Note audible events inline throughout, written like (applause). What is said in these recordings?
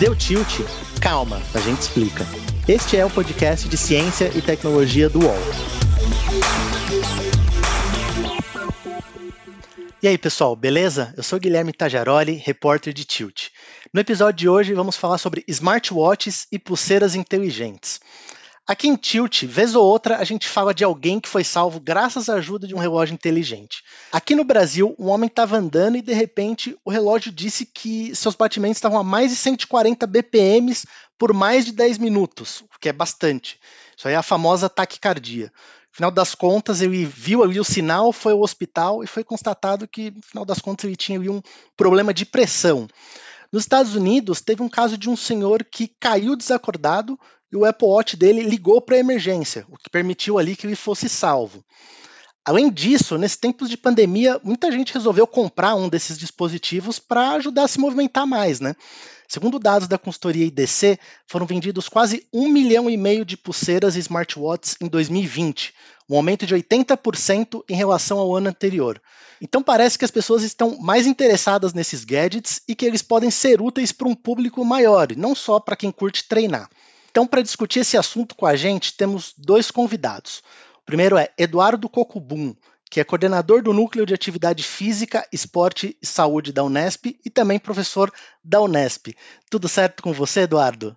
Deu tilt? Calma, a gente explica. Este é o podcast de ciência e tecnologia do UOL. E aí, pessoal, beleza? Eu sou Guilherme Tajaroli, repórter de Tilt. No episódio de hoje, vamos falar sobre smartwatches e pulseiras inteligentes. Aqui em Tilt, vez ou outra, a gente fala de alguém que foi salvo graças à ajuda de um relógio inteligente. Aqui no Brasil, um homem estava andando e de repente o relógio disse que seus batimentos estavam a mais de 140 BPMs por mais de 10 minutos, o que é bastante. Isso aí é a famosa taquicardia. Final das contas, ele viu ali o sinal, foi ao hospital e foi constatado que, no final das contas, ele tinha ali um problema de pressão. Nos Estados Unidos, teve um caso de um senhor que caiu desacordado, e o Apple Watch dele ligou para a emergência, o que permitiu ali que ele fosse salvo. Além disso, nesses tempos de pandemia, muita gente resolveu comprar um desses dispositivos para ajudar a se movimentar mais, né? Segundo dados da consultoria IDC, foram vendidos quase um milhão e meio de pulseiras e smartwatches em 2020, um aumento de 80% em relação ao ano anterior. Então parece que as pessoas estão mais interessadas nesses gadgets e que eles podem ser úteis para um público maior, não só para quem curte treinar. Então, para discutir esse assunto com a gente, temos dois convidados. Primeiro é Eduardo Cocubum, que é coordenador do Núcleo de Atividade Física, Esporte e Saúde da Unesp e também professor da Unesp. Tudo certo com você, Eduardo?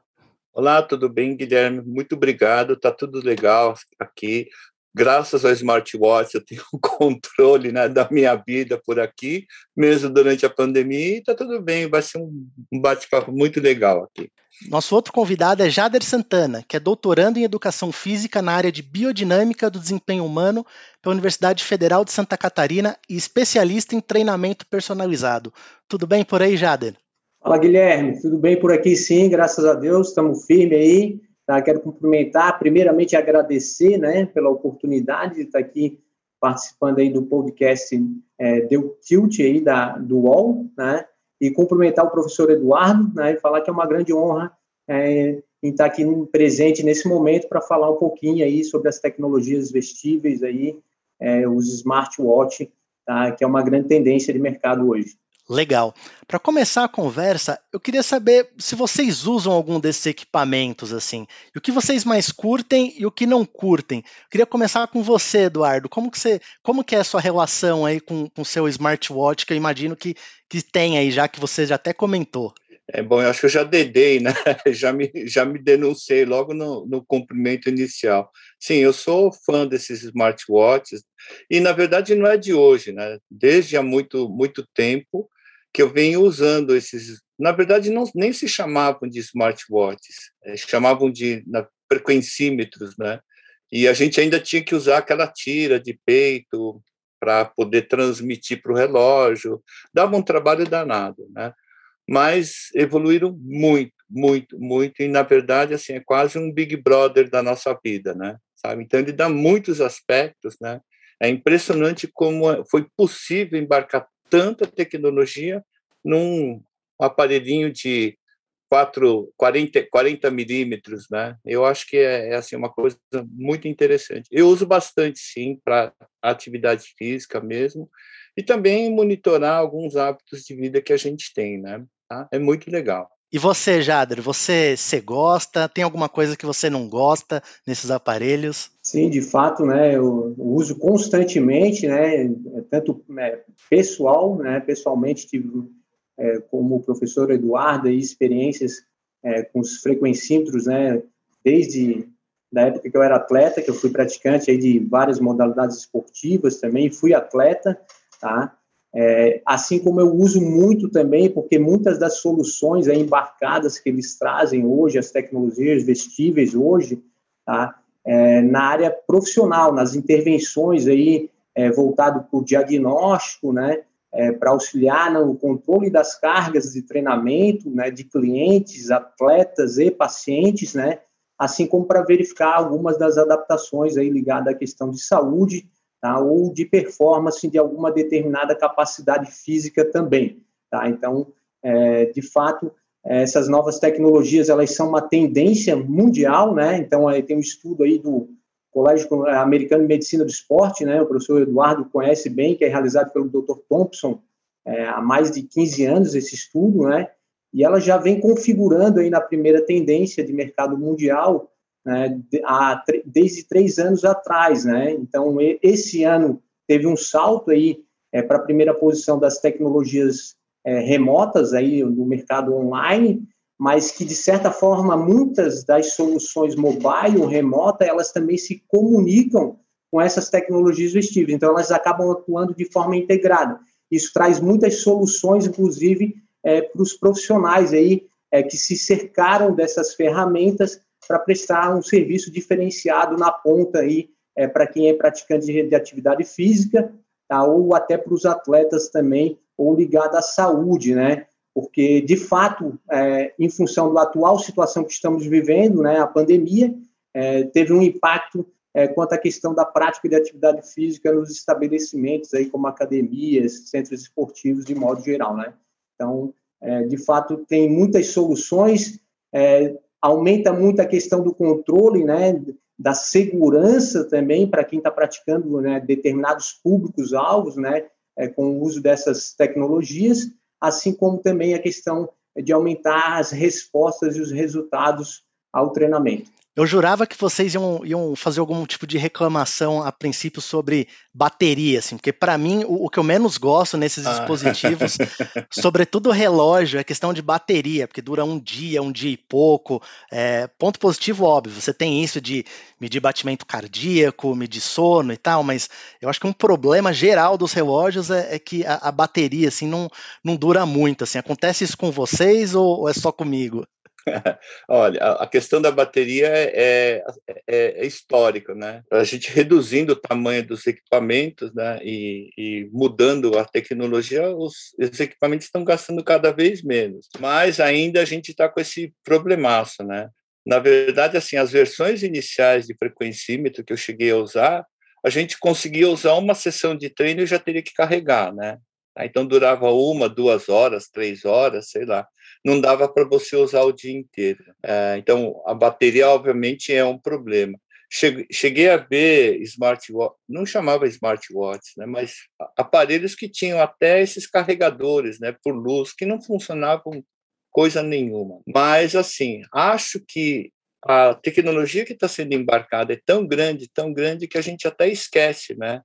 Olá, tudo bem, Guilherme? Muito obrigado, tá tudo legal aqui graças ao smartwatch, eu tenho (laughs) um controle né, da minha vida por aqui, mesmo durante a pandemia, e está tudo bem, vai ser um, bate-papo muito legal aqui. Nosso outro convidado é Jader Santana, que é doutorando em Educação Física na área de Biodinâmica do Desempenho Humano pela Universidade Federal de Santa Catarina e especialista em treinamento personalizado. Tudo bem por aí, Jader? Fala, Guilherme. Tudo bem por aqui, sim, graças a Deus. Estamos firmes aí Tá? Quero cumprimentar, primeiramente agradecer né, pela oportunidade de estar aqui participando aí do podcast é, Deu Tilt aí da, do UOL, né, e cumprimentar o professor Eduardo né, e falar que é uma grande honra é, em estar aqui presente nesse momento para falar um pouquinho aí sobre as tecnologias vestíveis aí, é, os smartwatch, tá, que é uma grande tendência de mercado hoje. Legal. Para começar a conversa, eu queria saber se vocês usam algum desses equipamentos assim, e o que vocês mais curtem e o que não curtem. Eu queria começar com você, Eduardo. Como que você, como que é a sua relação aí com o seu smartwatch, que eu imagino que, que tem aí, já que você já até comentou. É bom, eu acho que eu já dedei, né? (laughs) Já me, já me denunciei logo no, no cumprimento inicial. Sim, eu sou fã desses smartwatches, e na verdade não é de hoje, né? Desde há muito, muito tempo, que eu venho usando esses. Na verdade, não, nem se chamavam de smartwatches, é, chamavam de na, frequencímetros, né? E a gente ainda tinha que usar aquela tira de peito para poder transmitir para o relógio. Dava um trabalho danado, né? Mas evoluíram muito, muito, muito. E, na verdade, assim, é quase um Big Brother da nossa vida, né? Sabe? Então, ele dá muitos aspectos, né? É impressionante como é, foi possível embarcar tanta tecnologia num aparelhinho de 4, 40, 40 milímetros, né? Eu acho que é, é, assim uma coisa muito interessante. Eu uso bastante, sim, para atividade física mesmo, e também monitorar alguns hábitos de vida que a gente tem, né? Tá? É muito legal. E você, Jader, você, você gosta? Tem alguma coisa que você não gosta nesses aparelhos? Sim, de fato, né? Eu uso constantemente, né? Tanto né, pessoal, né? Pessoalmente tive, é, como o professor Eduardo, experiências é, com os frequencímetros, né? Desde da época que eu era atleta, que eu fui praticante aí de várias modalidades esportivas também, fui atleta, tá? É, assim como eu uso muito também, porque muitas das soluções embarcadas que eles trazem hoje, as tecnologias vestíveis hoje, tá? É, na área profissional, nas intervenções aí é, voltado para o diagnóstico, né? É, para auxiliar no controle das cargas de treinamento, né? De clientes, atletas e pacientes, né? Assim como para verificar algumas das adaptações aí ligadas à questão de saúde, tá? ou de performance de alguma determinada capacidade física também. Tá? Então, é, de fato, essas novas tecnologias elas são uma tendência mundial, né? Então, aí tem um estudo aí do Colégio Americano de Medicina do Esporte, né? O professor Eduardo conhece bem, que é realizado pelo Dr. Thompson, é, há mais de 15 anos esse estudo, né? E ela já vem configurando aí na primeira tendência de mercado mundial né, há, desde três anos atrás, né? Então, esse ano teve um salto aí é, para a primeira posição das tecnologias é, remotas aí no mercado online, mas que de certa forma muitas das soluções mobile remota elas também se comunicam com essas tecnologias vestíveis, então elas acabam atuando de forma integrada. Isso traz muitas soluções, inclusive é, para os profissionais aí é, que se cercaram dessas ferramentas para prestar um serviço diferenciado na ponta aí é, para quem é praticante de, de atividade física, tá, ou até para os atletas também, ou ligado à saúde, né? Porque de fato, é, em função da atual situação que estamos vivendo, né, a pandemia é, teve um impacto é, quanto à questão da prática de atividade física nos estabelecimentos aí como academias, centros esportivos de modo geral, né? Então, é, de fato, tem muitas soluções. Aumenta muito a questão do controle, né, da segurança também para quem está praticando né, determinados públicos alvos, né, é, com o uso dessas tecnologias, assim como também a questão de aumentar as respostas e os resultados ao treinamento. Eu jurava que vocês iam, iam fazer algum tipo de reclamação a princípio sobre bateria, assim, porque para mim o, o, que eu menos gosto nesses ah. dispositivos, (laughs) sobretudo o relógio, é questão de bateria, porque dura um dia, um dia e pouco. É, ponto positivo, óbvio, você tem isso de medir batimento cardíaco, medir sono e tal, mas eu acho que um problema geral dos relógios é, é que a, a, bateria assim não, não dura muito. Assim, acontece isso com vocês ou, ou é só comigo? (laughs) Olha, a questão da bateria é, é, é, histórica, né? A gente reduzindo o tamanho dos equipamentos, né, e, e mudando a tecnologia, os, os, equipamentos estão gastando cada vez menos. Mas ainda a gente está com esse problemaço, né? Na verdade, assim, as versões iniciais de frequencímetro que eu cheguei a usar, a gente conseguia usar uma sessão de treino e já teria que carregar, né? Então durava uma, duas horas, três horas, sei lá não dava para você usar o dia inteiro. É, então, a bateria, obviamente, é um problema. Cheguei a ver smartwatch, não chamava smartwatch, né, mas aparelhos que tinham até esses carregadores, né, por luz, que não funcionavam coisa nenhuma. Mas, assim, acho que a tecnologia que está sendo embarcada é tão grande, tão grande, que a gente até esquece, né,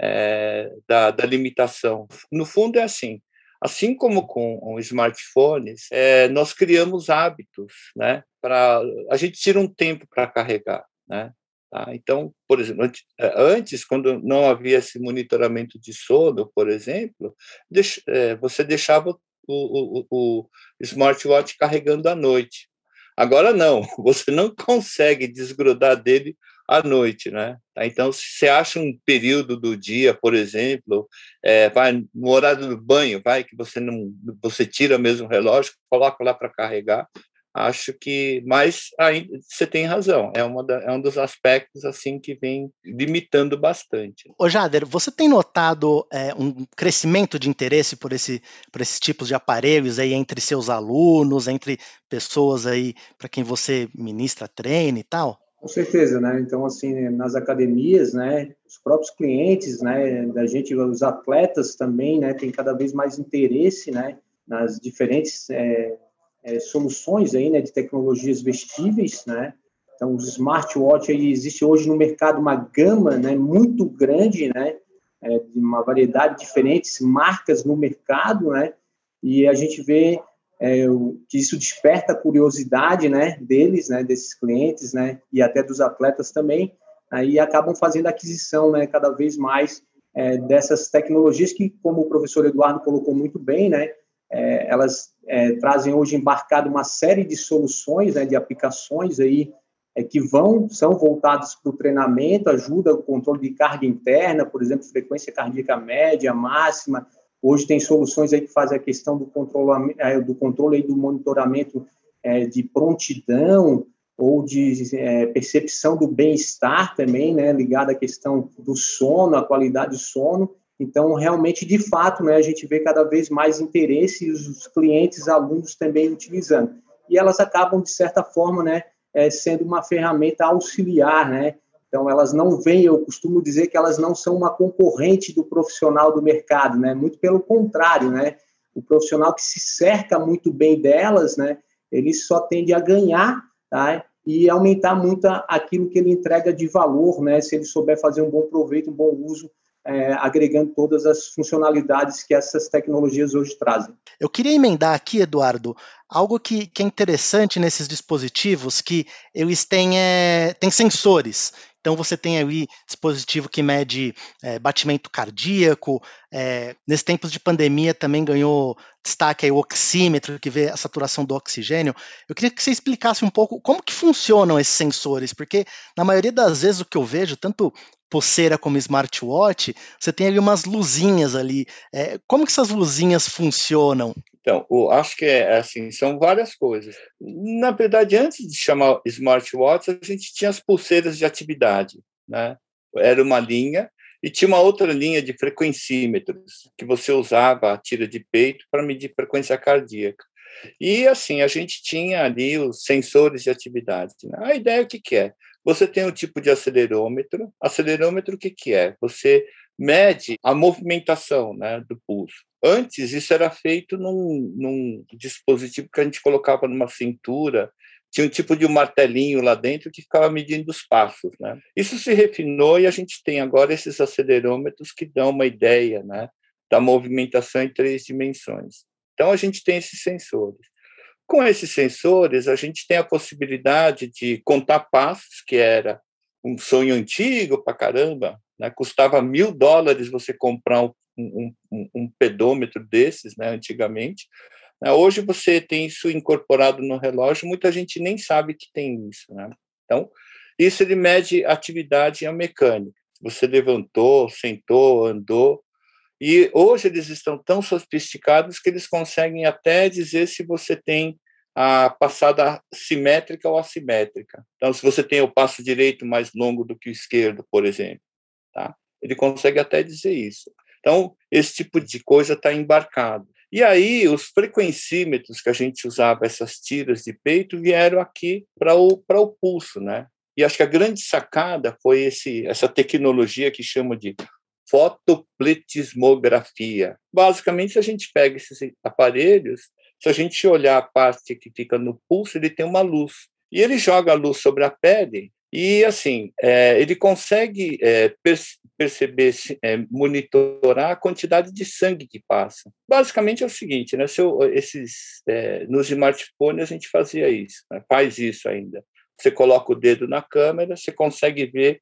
é, da, da limitação. No fundo, é assim: Assim como com smartphones, é, nós criamos hábitos, né? Para a gente tira um tempo para carregar, né? Tá? Então, por exemplo, eh, antes, quando não havia esse monitoramento de sono, por exemplo, deix, é, você deixava o, o, o, smartwatch carregando à noite. Agora não, (laughs) você não consegue desgrudar dele à noite, né? Então, se você acha um período do dia, por exemplo, é, vai no horário do banho, vai que você não, você tira mesmo o relógio, coloca lá para carregar. Acho que, mas ainda você tem razão. É, uma da, é um dos aspectos assim que vem limitando bastante. Ô Jader, você tem notado é, um crescimento de interesse por esse por esses tipos de aparelhos aí entre seus alunos, entre pessoas aí para quem você ministra treino e tal? Com certeza, né? Então, assim, nas academias, né, os próprios clientes, né, da gente, os atletas também, né, tem cada vez mais interesse, né, nas diferentes é, é, soluções aí, né, de tecnologias vestíveis, né? Então, os smartwatch aí existe hoje no mercado uma gama, né, muito grande, né, é, uma variedade de diferentes marcas no mercado, né? E a gente vê é, que isso desperta a curiosidade, né, deles, né, desses clientes, né, e até dos atletas também, aí acabam fazendo aquisição, né, cada vez mais é, dessas tecnologias que, como o professor Eduardo colocou muito bem, né, é, elas é, trazem hoje embarcado uma série de soluções, né, de aplicações aí é, que vão são voltadas para o treinamento, ajuda o controle de carga interna, por exemplo, frequência cardíaca média, máxima, Hoje tem soluções aí que fazem a questão do controle, é, do controle e do monitoramento é, de prontidão ou de é, percepção do bem-estar também, né, ligado à questão do sono, a qualidade do sono. Então, realmente, de fato, né, a gente vê cada vez mais interesse e os clientes, alunos também utilizando. E elas acabam, de certa forma, né, é, sendo uma ferramenta auxiliar, né, Então, elas não vêm, eu costumo dizer que elas não são uma concorrente do profissional do mercado, né? Muito pelo contrário, né? O profissional que se cerca muito bem delas, né? Ele só tende a ganhar, tá? E aumentar muito aquilo que ele entrega de valor, né? Se ele souber fazer um bom proveito, um bom uso é, agregando todas as funcionalidades que essas tecnologias hoje trazem. Eu queria emendar aqui, Eduardo, algo que, que é interessante nesses dispositivos, que eles têm, é, têm sensores. Então você tem ali dispositivo que mede é, batimento cardíaco. É, nesse tempos de pandemia também ganhou destaque aí o oxímetro, que vê a saturação do oxigênio. Eu queria que você explicasse um pouco como que funcionam esses sensores, porque na maioria das vezes o que eu vejo, tanto pulseira como smartwatch, você tem ali umas luzinhas ali. É, como que essas luzinhas funcionam? Então, acho que é assim, são várias coisas. Na verdade, antes de chamar smartwatch, a gente tinha as pulseiras de atividade, né? Era uma linha e tinha uma outra linha de frequencímetros que você usava a tira de peito para medir frequência cardíaca. E assim, a gente tinha ali os sensores de atividade. Né? A ideia é o que, que é? Você tem um tipo de acelerômetro. Acelerômetro, o que, que é? Você mede a movimentação né, do pulso. Antes, isso era feito num, num dispositivo que a gente colocava numa cintura, tinha um tipo de martelinho lá dentro que ficava medindo os passos. Né? Isso se refinou e a gente tem agora esses acelerômetros que dão uma ideia né, da movimentação em três dimensões. Então, a gente tem esses sensores. Com esses sensores, a gente tem a possibilidade de contar passos, que era um sonho antigo para caramba, né? custava mil dólares você comprar um, um, um, pedômetro desses, né? antigamente. Né? Hoje você tem isso incorporado no relógio, muita gente nem sabe que tem isso. Né? Então, isso ele mede atividade mecânica. Você levantou, sentou, andou, e hoje eles estão tão sofisticados que eles conseguem até dizer se você tem a passada simétrica ou assimétrica. Então, se você tem o passo direito mais longo do que o esquerdo, por exemplo, tá? ele consegue até dizer isso. Então, esse tipo de coisa está embarcado. E aí, os frequencímetros que a gente usava, essas tiras de peito, vieram aqui para o, o pulso, né? E acho que a grande sacada foi esse, essa tecnologia que chama de fotopletismografia. Basicamente, a gente pega esses aparelhos, se a gente olhar a parte que fica no pulso, ele tem uma luz. E ele joga a luz sobre a pele e, assim, é, ele consegue é, perceber, é, monitorar a quantidade de sangue que passa. Basicamente é o seguinte, né? Se eu, esses, nos smartphones a gente fazia isso, né? faz isso ainda. Você coloca o dedo na câmera, você consegue ver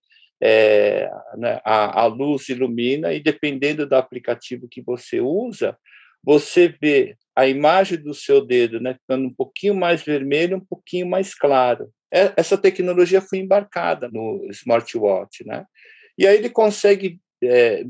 né, a, a luz ilumina e dependendo do aplicativo que você usa, você vê a imagem do seu dedo né, ficando um pouquinho mais vermelho, um pouquinho mais claro. É, essa tecnologia foi embarcada no smartwatch, né? E aí ele consegue é,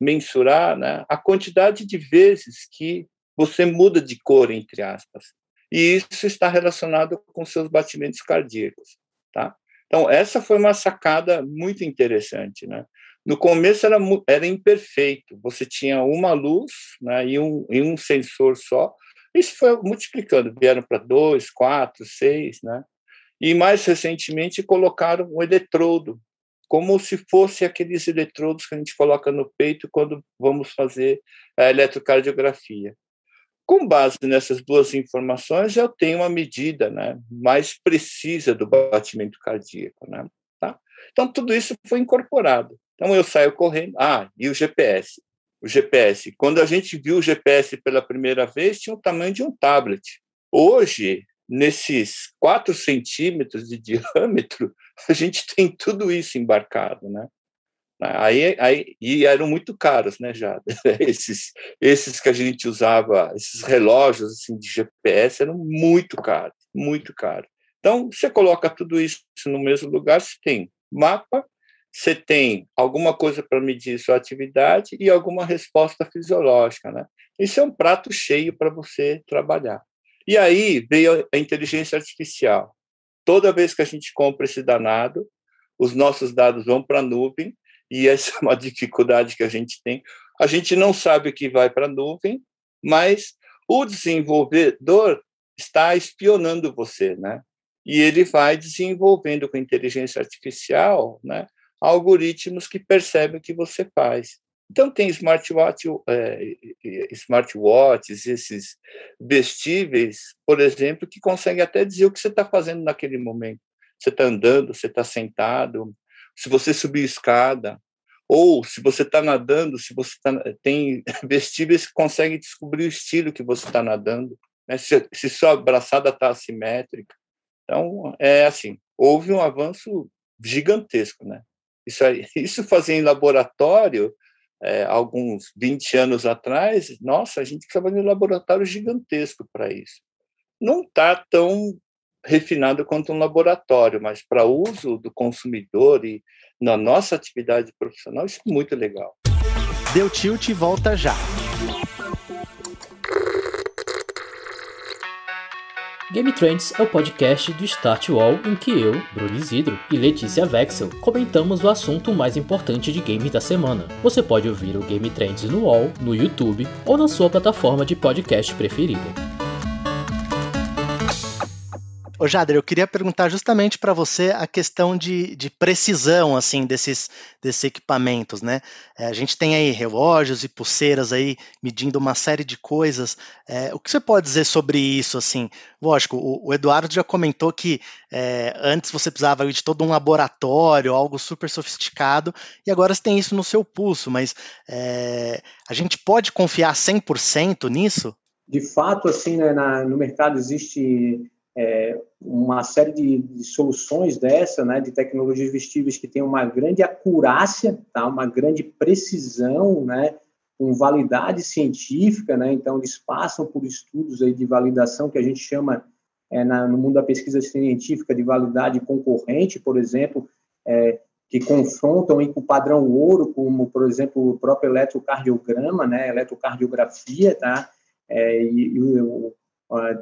mensurar né, a quantidade de vezes que você muda de cor, entre aspas. E isso está relacionado com seus batimentos cardíacos, tá? Então, essa foi uma sacada muito interessante, né? No começo era, era imperfeito, você tinha uma luz né, e, um, e um sensor só, isso foi multiplicando, vieram para dois, quatro, seis, né? E mais recentemente colocaram um eletrodo, como se fosse aqueles eletrodos que a gente coloca no peito quando vamos fazer a eletrocardiografia. Com base nessas duas informações, eu tenho uma medida né, mais precisa do batimento cardíaco. Né, tá? Então, tudo isso foi incorporado. Então, eu saio correndo. Ah, e o GPS. O GPS. Quando a gente viu o GPS pela primeira vez, tinha o tamanho de um tablet. Hoje, nesses 4 centímetros de (laughs) diâmetro, a gente tem tudo isso embarcado, né? Aí, aí, e eram muito caros, né, já (laughs) esses, esses que a gente usava, esses relógios assim de GPS eram muito caros, muito caros. Então, você coloca tudo isso no mesmo lugar, você tem mapa, você tem alguma coisa para medir sua atividade e alguma resposta fisiológica, né? Isso é um prato cheio para você trabalhar. E aí veio a inteligência artificial. Toda vez que a gente compra esse danado, os nossos dados vão para a nuvem e essa é uma (laughs) dificuldade que a gente tem. A gente não sabe o que vai para a nuvem, mas o desenvolvedor está espionando você, né? e ele vai desenvolvendo com inteligência artificial, né, algoritmos que percebem o que você faz. Então tem smartwatch, é, smartwatches, esses vestíveis, por exemplo, que conseguem até dizer o que você está fazendo naquele momento. Você está andando, você está sentado, se você subir escada, ou se você está nadando, se você tá, tem (laughs) vestíveis que conseguem descobrir o estilo que você está nadando, né? se, se sua abraçada está assimétrica. Então, é assim, houve um avanço gigantesco, né? Isso, aí, (laughs) isso fazer em laboratório, é, alguns 20 anos atrás, nossa, a gente precisava de um laboratório gigantesco para isso. Não está tão refinado quanto um laboratório, mas para uso do consumidor e na nossa atividade profissional, isso é muito legal. Deu tilt e volta já. Game Trends é o podcast do Start Wall em que eu, Bruno Isidro e Letícia Vexel comentamos o assunto mais importante de games da semana. Você pode ouvir o Game Trends no Wall, no YouTube ou na sua plataforma de podcast preferida. Ô Jader, eu queria perguntar justamente para você a questão de, de, precisão assim desses, desses equipamentos, né? É, a gente tem aí relógios e pulseiras aí medindo uma série de coisas. É, o que você pode dizer sobre isso? Assim, lógico, o, o Eduardo já comentou que é, antes você precisava de todo um laboratório, algo super sofisticado, e agora você tem isso no seu pulso. Mas é, a gente pode confiar 100% nisso? De fato, assim, né, na, no mercado existe é, uma série de, de, soluções dessa, né, de tecnologias vestíveis que tem uma grande acurácia, tá, uma grande precisão, né, com validade científica, né, então eles passam por estudos aí de validação que a gente chama é, na, no mundo da pesquisa científica de validade concorrente, por exemplo, é, que confrontam com o padrão ouro, como, por exemplo, o próprio eletrocardiograma, né, eletrocardiografia, tá, é, e, e o,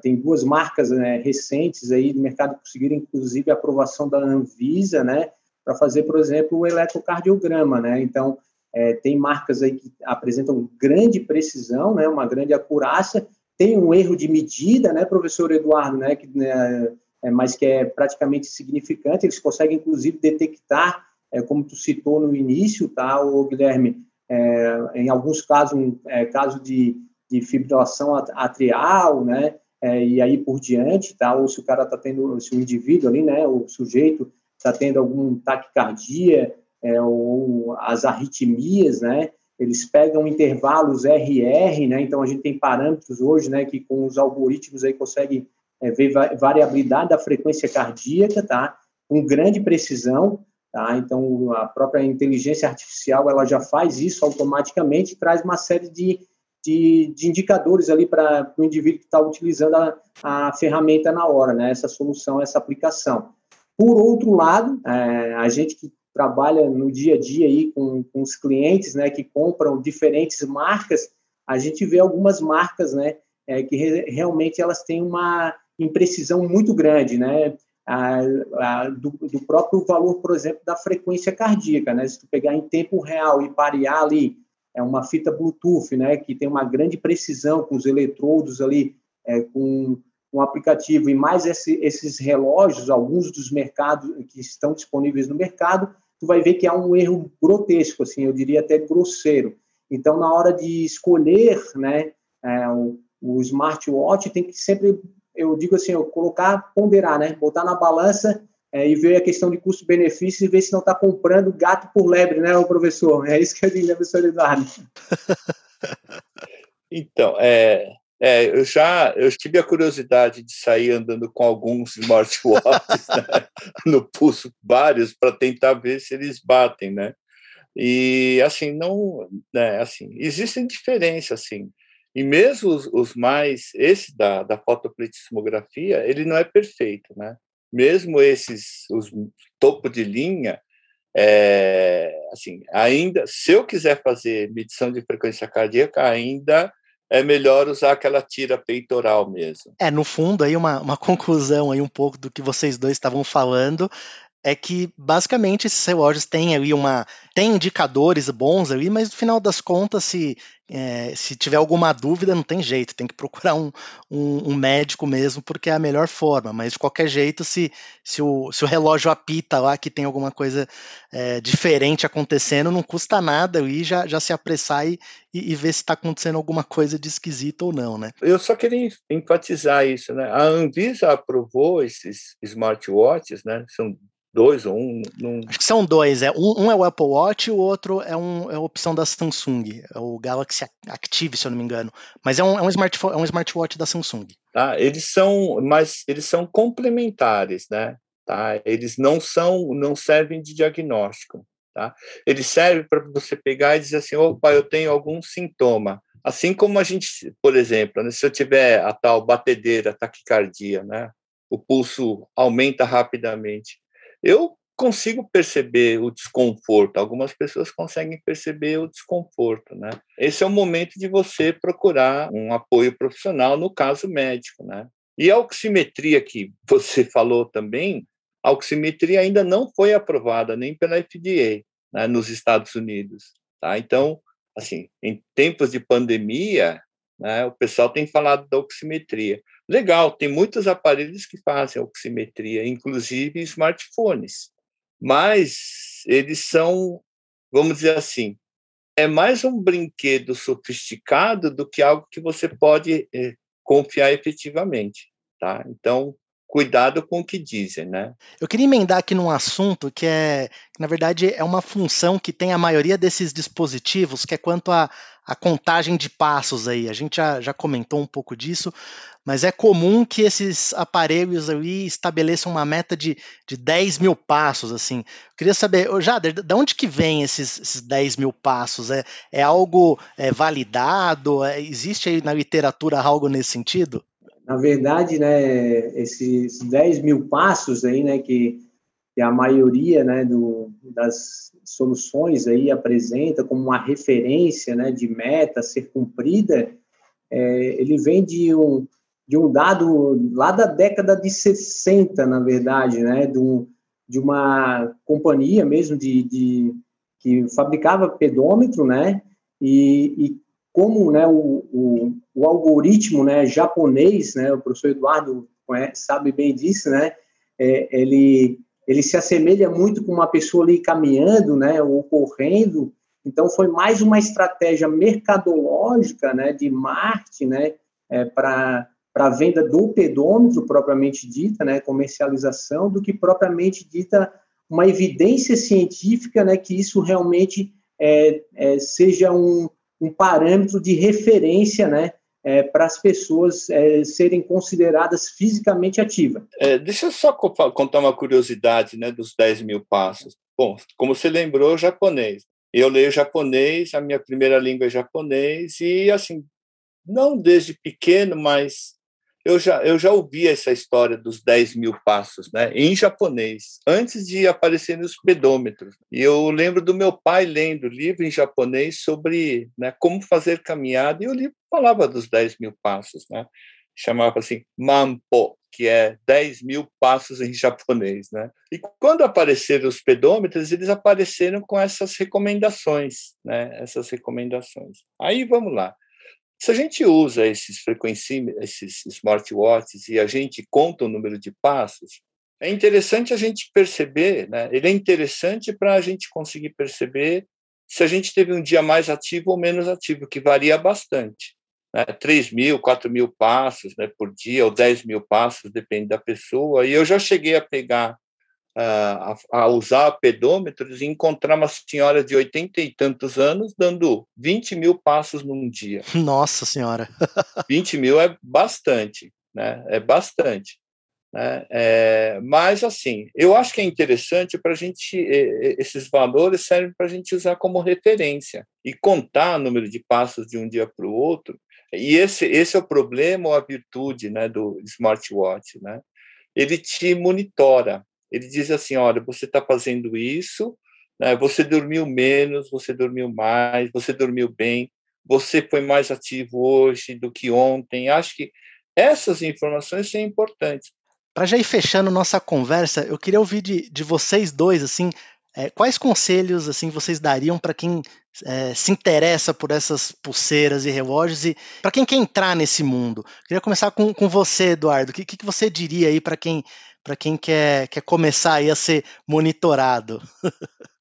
tem duas marcas né, recentes aí do mercado que conseguiram, inclusive, a aprovação da Anvisa, né, para fazer, por exemplo, o eletrocardiograma, né? Então, é, tem marcas aí que apresentam grande precisão, né, uma grande acurácia, tem um erro de medida, né, professor Eduardo, né, que, né, é, mas que é praticamente significante, eles conseguem, inclusive, detectar, é, como tu citou no início, tá, o Guilherme, é, em alguns casos, um, é, caso de de fibrilação atrial, né? É, e aí por diante, tá? Ou se o cara está tendo, se o indivíduo ali, né? O sujeito está tendo algum taquicardia é, ou as arritmias, né? Eles pegam intervalos RR, né? Então a gente tem parâmetros hoje, né? Que com os algoritmos aí conseguem é, ver variabilidade da frequência cardíaca, tá? Com grande precisão, tá? Então a própria inteligência artificial ela já faz isso automaticamente, traz uma série de de, de indicadores ali para o indivíduo que está utilizando a, a ferramenta na hora, né? Essa solução, essa aplicação. Por outro lado, é, a gente que trabalha no dia a dia aí com, com os clientes, né, que compram diferentes marcas, a gente vê algumas marcas, né, é, que re, realmente elas têm uma imprecisão muito grande, né, a, a, do, do, próprio valor, por exemplo, da frequência cardíaca, né, se tu pegar em tempo real e parear ali é uma fita Bluetooth, né, que tem uma grande precisão com os eletrodos ali, é, com um aplicativo e mais esse, esses relógios, alguns dos mercados que estão disponíveis no mercado, tu vai ver que há um erro grotesco, assim, eu diria até grosseiro. Então, na hora de escolher, né, é, o, o smartwatch tem que sempre, eu digo assim, eu colocar, ponderar, né, botar na balança é, e ver a questão de custo-benefício e ver se não está comprando gato por lebre, né, o professor? É isso que eu digo, né, professor Eduardo? (laughs) então, é, é, eu já eu tive a curiosidade de sair andando com alguns (laughs) smartwatches né, (laughs) no pulso, vários, para tentar ver se eles batem, né? E assim não, né? Assim existem diferenças, assim. E mesmo os, os mais, esse da, da fotoplexismografia, ele não é perfeito, né? Mesmo esses os topo de linha, é, assim, ainda, se eu quiser fazer medição de frequência cardíaca, ainda é melhor usar aquela tira peitoral mesmo. É, no fundo, aí uma, uma (laughs) conclusão aí um pouco do que vocês dois estavam falando, é que basicamente esses relógios têm ali uma. tem indicadores bons ali, mas no final das contas, se, é, se tiver alguma dúvida, não tem jeito, tem que procurar um, um, um, médico mesmo, porque é a melhor forma. Mas de qualquer jeito, se, se, o, se o relógio apita lá que tem alguma coisa é, diferente acontecendo, não custa nada ali já, já se apressar e, e, e ver se está acontecendo alguma coisa de esquisito ou não, né? Eu só queria enfatizar isso, né? A Anvisa aprovou esses smartwatches, né? São dois ou um? Num... Acho que são dois. É, um, um, é o Apple Watch e o outro é, um, é a opção da Samsung, é o Galaxy Active, se eu não me engano. Mas é um, é um, smartphone, é um smartwatch da Samsung. Tá, eles são, mas eles são complementares, né? Tá? Eles não são, não servem de diagnóstico. Tá? Eles servem para você pegar e dizer assim, opa, eu tenho algum sintoma. Assim como a gente, por exemplo, né, se eu tiver a tal batedeira, taquicardia, né? O pulso aumenta rapidamente eu consigo perceber o desconforto, algumas pessoas conseguem perceber o desconforto, né? Esse é o momento de você procurar um apoio profissional, no caso médico, né? E a oximetria que você falou também, a oximetria ainda não foi aprovada nem pela FDA né, nos Estados Unidos, tá? Então, assim, em tempos de pandemia, né, o pessoal tem falado da oximetria. Legal, tem muitos aparelhos que fazem oximetria, inclusive smartphones, mas eles são, vamos dizer assim, é mais um brinquedo sofisticado do que algo que você pode é, confiar efetivamente, tá? Então, cuidado com o que dizem, né? Eu queria emendar aqui num assunto que é, que na verdade, é uma função que tem a maioria desses dispositivos, que é quanto a, a contagem de passos aí. A gente já, já comentou um pouco disso, mas é comum que esses aparelhos aí estabeleçam uma meta de, de 10 mil passos, assim. Eu queria saber, Jader, de onde que vem esses, esses 10 mil passos? É, é algo é, validado? É, existe aí na literatura algo nesse sentido? Na verdade, né, esses 10 mil passos aí, né, que, que a maioria, né, do, das soluções aí apresenta como uma referência, né, de meta a ser cumprida, é, ele vem de um, de um dado lá da década de 60, na verdade, né, de, um, de uma companhia mesmo de, de que fabricava pedômetro, né, e, e como né, o, o, o, algoritmo né, japonês, né, o professor Eduardo conhece, sabe bem disso, né, é, ele, ele se assemelha muito com uma pessoa ali caminhando, né, ou correndo, então foi mais uma estratégia mercadológica, né, de marketing, né, é, para para a venda do pedômetro propriamente dita, né, comercialização, do que propriamente dita uma evidência científica, né, que isso realmente é, é, seja um, um, parâmetro de referência, né, é, para as pessoas é, serem consideradas fisicamente ativas. É, deixa eu só contar uma curiosidade, né, dos 10 mil passos. Bom, como você lembrou, japonês. Eu leio japonês, a minha primeira língua é japonês e assim, não desde pequeno, mas eu já, eu já ouvi essa história dos 10 mil passos, né, em japonês, antes de aparecerem os pedômetros. E eu lembro do meu pai lendo livro em japonês sobre né, como fazer caminhada, e o livro falava dos 10 mil passos, né, chamava assim Mampo, que é 10 mil passos em japonês. Né? E quando apareceram os pedômetros, eles apareceram com essas recomendações, né? essas recomendações. Aí vamos lá. Se a gente usa esses frequencímetros, esses smartwatches e a gente conta o número de passos, é interessante a gente perceber, né? Ele é interessante para a gente conseguir perceber se a gente teve um dia mais ativo ou menos ativo, que varia bastante. Né? 3 mil, 4 mil passos né, por dia, ou 10 mil passos, depende da pessoa. E eu já cheguei a pegar a, a, usar pedômetros e encontrar uma senhora de oitenta e tantos anos dando 20 mil passos num dia. (laughs) Nossa Senhora! (laughs) 20 mil é bastante, né? É bastante. Né? É, mas, assim, eu acho que é interessante para a gente, esses valores servem para a gente usar como referência e contar o número de passos de um dia para o outro. E esse, esse é o problema ou a virtude né, do smartwatch. Né? Ele te monitora, ele diz assim: olha, você está fazendo isso, né, você dormiu menos, você dormiu mais, você dormiu bem, você foi mais ativo hoje do que ontem. Acho que essas informações são importantes. Para já ir fechando nossa conversa, eu queria ouvir de, de vocês dois, assim, é, quais conselhos assim vocês dariam para quem é, se interessa por essas pulseiras e relógios e para quem quer entrar nesse mundo? Queria começar com, com você, Eduardo. O que, que você diria aí para quem para quem quer, quer começar aí a ser monitorado? (laughs)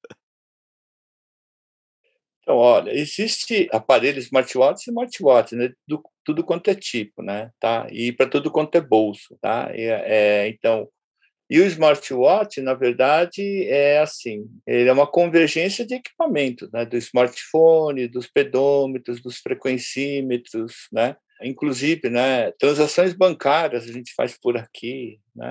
Então, olha, existe aparelho smartwatch e smartwatch, né? Do, tudo quanto é tipo, né? Tá? E para tudo quanto é bolso, tá? E, é, então, e o smartwatch, na verdade, é assim, ele é uma convergência de equipamento, né? Do smartphone, dos pedômetros, dos frequencímetros, né? Inclusive, né? Transações bancárias a gente faz por aqui, né?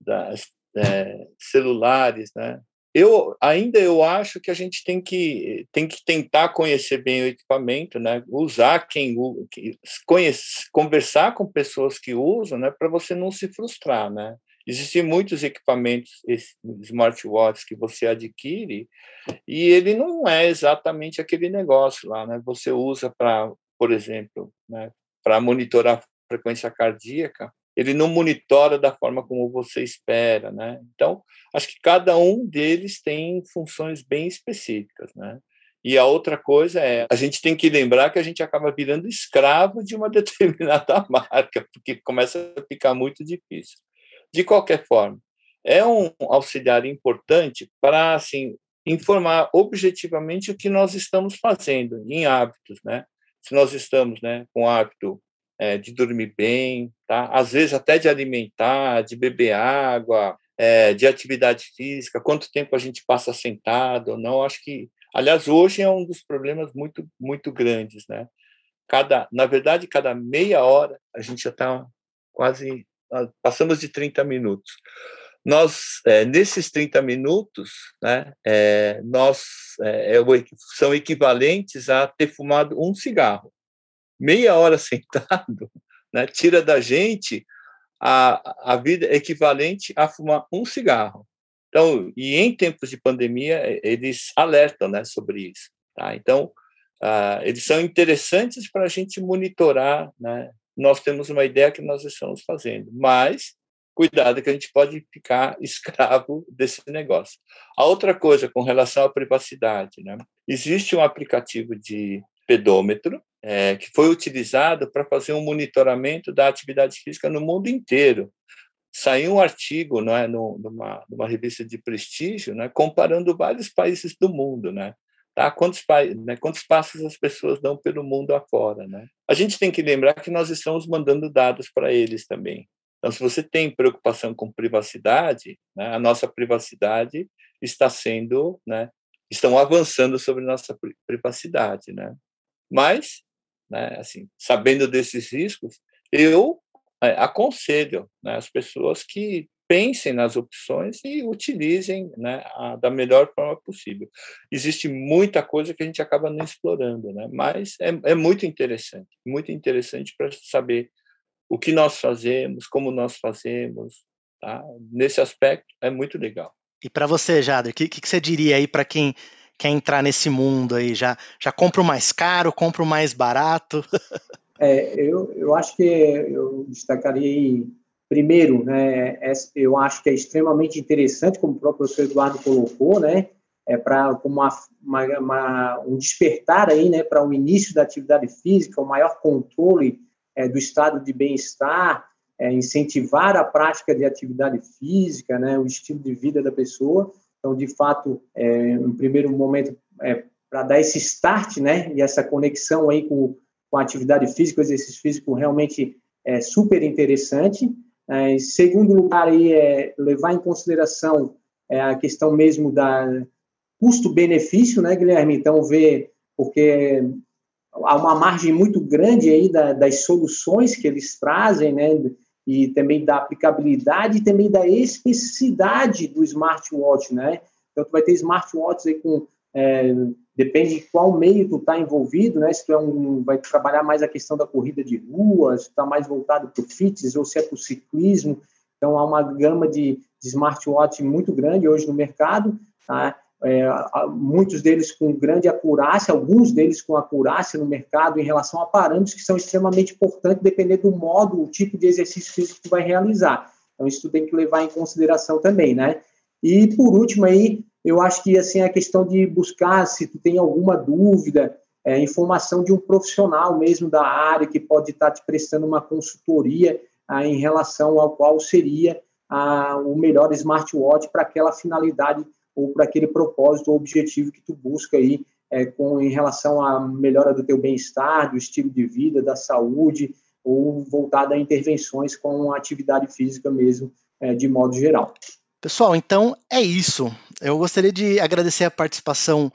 Das é, celulares, né? eu ainda eu acho que a gente tem que tem que tentar conhecer bem o equipamento, né? Usar quem conhece, conversar com pessoas que usam, né? Para você não se frustrar, né? Existem muitos equipamentos smartwatches que você adquire e ele não é exatamente aquele negócio lá, né? Você usa para, por exemplo, né? Para monitorar a frequência cardíaca, ele não monitora da forma como você espera, né? Então, acho que cada um deles tem funções bem específicas, né? E a outra coisa é, a gente tem que lembrar que a gente acaba virando escravo de uma (laughs) determinada marca, porque começa a ficar muito difícil. De qualquer forma, é um auxiliar importante para assim informar objetivamente o que nós estamos fazendo em hábitos, né? Se nós estamos, né, com hábito é, de dormir bem, tá? às vezes até de alimentar, de beber água, é, de atividade física, quanto tempo a gente passa sentado ou não. Acho que, aliás, hoje é um dos problemas muito, muito grandes. Né? Cada, na verdade, cada meia hora a gente já está quase. Ah, passamos de 30 minutos. Nós, é, nesses 30 minutos, né, é, nós é, são equivalentes a ter fumado um cigarro meia hora (laughs) sentado, né, tira da gente a, a vida equivalente a fumar um cigarro. Então, e em tempos de pandemia, eles alertam né, sobre isso. Tá? Então, uh, eles são interessantes para a gente monitorar. Né? Nós temos uma ideia que nós estamos fazendo, mas cuidado que a gente pode ficar (laughs) escravo desse negócio. A outra coisa com relação à privacidade, né? existe um aplicativo de pedômetro é, que foi utilizado para fazer um monitoramento da atividade física no mundo inteiro. Saiu um artigo é, numa, numa revista de prestígio né, comparando vários países do mundo. Né, tá? quantos, né, quantos passos as pessoas dão pelo mundo afora. Né? A gente tem que lembrar que nós estamos mandando dados para eles também. Então, se você tem preocupação com privacidade, né, a nossa privacidade está sendo, né, estão avançando sobre nossa privacidade, né? Mas né? Assim, sabendo desses riscos, eu é, aconselho né, as pessoas que pensem nas opções e utilizem né, a, da melhor forma possível. Existe muita coisa que a gente acaba não explorando, né, mas é, é muito interessante, muito interessante para saber o que nós fazemos, como nós fazemos. Tá? Nesse aspecto, é muito legal. E para você, Jader, o que, que, você diria aí para quem quer entrar nesse mundo aí? Já, já compra o mais caro, compra o mais barato? (laughs) é, eu, eu acho que eu destacaria primeiro, né, é, eu acho que é extremamente interessante, como o próprio professor Eduardo colocou, né, é para uma, uma, uma, um despertar aí, né, para o início da atividade física, o maior controle é, do estado de bem-estar, é, incentivar a prática de atividade física, né, o estilo de vida da pessoa, então, de fato, é, no primeiro momento, é, para dar esse start, né, e essa conexão aí com, com a atividade física, o exercício físico realmente é super interessante. É, em segundo lugar, aí, é levar em consideração é, a questão mesmo da custo-benefício, né, Guilherme? Então, ver, porque há uma margem muito grande aí da, das soluções que eles trazem, né, e também da aplicabilidade e também da especificidade do smartwatch, né? Então, tu vai ter smartwatches aí com é, depende de qual meio tu está envolvido, né? Se tu é um, vai trabalhar mais a questão da corrida de rua, se está mais voltado para o fitness ou se é para o ciclismo. Então, há uma gama de, de smartwatch muito grande hoje no mercado, tá? É, muitos deles com grande acurácia, alguns deles com acurácia no mercado em relação a parâmetros que são extremamente importantes, dependendo do modo, o tipo de exercício físico que tu vai realizar. Então, isso tu tem que levar em consideração também, né? E, por último, aí, eu acho que, assim, a questão de buscar, se tu tem alguma dúvida, é, informação de um profissional mesmo da área que pode estar te prestando uma consultoria ah, em relação ao qual seria ah, o melhor smartwatch para aquela finalidade ou para aquele propósito ou objetivo que tu busca aí é, com, em relação à melhora do teu bem-estar, do estilo de vida, da saúde, ou voltada a intervenções com atividade física mesmo, é, de modo geral. Pessoal, então é isso. Eu gostaria de agradecer a participação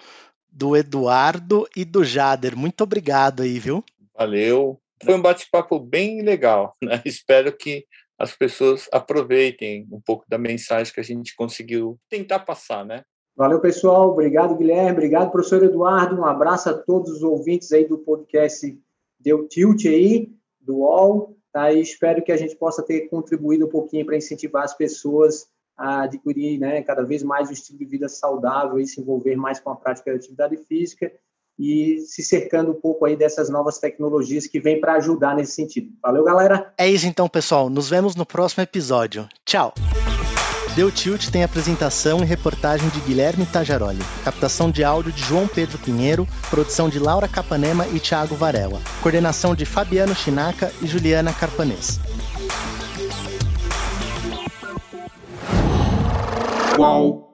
do Eduardo e do Jader. Muito obrigado aí, viu? Valeu. Foi um bate-papo bem legal. Né? (laughs) Espero que as pessoas aproveitem um pouco da mensagem que a gente conseguiu tentar passar, né? Valeu, pessoal. Obrigado, Guilherme. Obrigado, professor Eduardo. Um abraço a todos os ouvintes aí do podcast Deu Tilt aí do UOL, tá? E espero que a gente possa ter contribuído um pouquinho para incentivar as pessoas a adquirir né, cada vez mais um estilo de vida saudável e se envolver mais com a prática da atividade física e se cercando um pouco aí dessas novas tecnologias que vêm para ajudar nesse sentido. Valeu, galera! É isso então, pessoal. Nos vemos no próximo episódio. Tchau! Deu Tilt tem apresentação e reportagem de Guilherme Tajaroli, captação de áudio de João Pedro Pinheiro, produção de Laura Capanema e Thiago Varela, coordenação de Fabiano Chinaca e Juliana Carpanês. Uau.